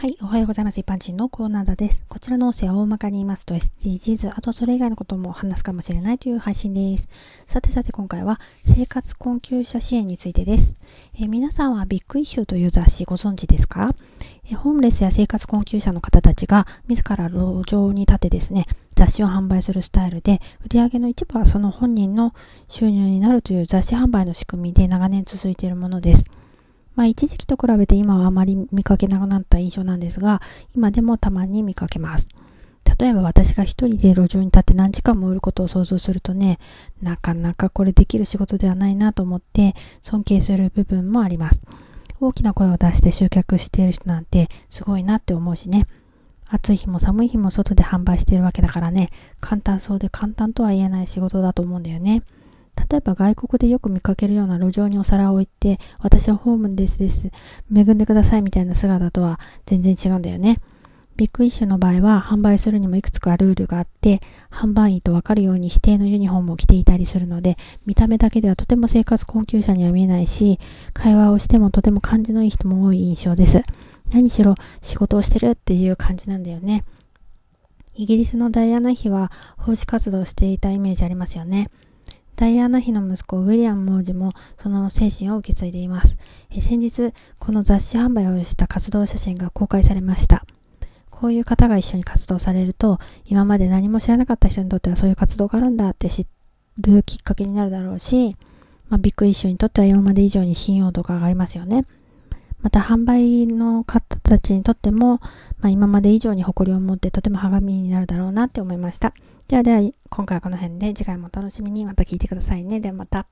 はい。おはようございます。一般人のコーナーです。こちらの音声は大まかに言いますと SDGs、あとそれ以外のことも話すかもしれないという配信です。さてさて今回は生活困窮者支援についてです。え、皆さんはビッグイシューという雑誌ご存知ですか、え、ホームレスや生活困窮者の方たちが自ら路上に立てですね、雑誌を販売するスタイルで、売上の一部はその本人の収入になるという雑誌販売の仕組みで長年続いているものです。まあ一時期と比べて今はあまり見かけなくなった印象なんですが、今でもたまに見かけます。例えば私が一人で路上に立って何時間も売ることを想像するとね、なかなかこれできる仕事ではないなと思って尊敬する部分もあります。大きな声を出して集客している人なんてすごいなって思うしね。暑い日も寒い日も外で販売しているわけだからね、簡単そうで簡単とは言えない仕事だと思うんだよね。例えば外国でよく見かけるような路上にお皿を置いて、私はホームレスです。恵んでくださいみたいな姿とは全然違うんだよね。ビッグイッシュの場合は販売するにもいくつかルールがあって、販売員とわかるように指定のユニフォームを着ていたりするので、見た目だけではとても生活困窮者には見えないし、会話をしてもとても感じのいい人も多い印象です。何しろ仕事をしてるっていう感じなんだよね。イギリスのダイアナ妃は奉仕活動をしていたイメージありますよね。ダイアナ妃の息子ウィリアム王子もその精神を受け継いでいます。え先日、この雑誌販売をした活動写真が公開されました。こういう方が一緒に活動されると、今まで何も知らなかった人にとってはそういう活動があるんだって知るきっかけになるだろうし、まあ、ビッグイシューにとっては今まで以上に信用度が上がりますよね。また販売の方たちにとっても、まあ、今まで以上に誇りを持ってとても励みになるだろうなって思いました。ではでは、今回はこの辺で次回もお楽しみにまた聞いてくださいね。ではまた。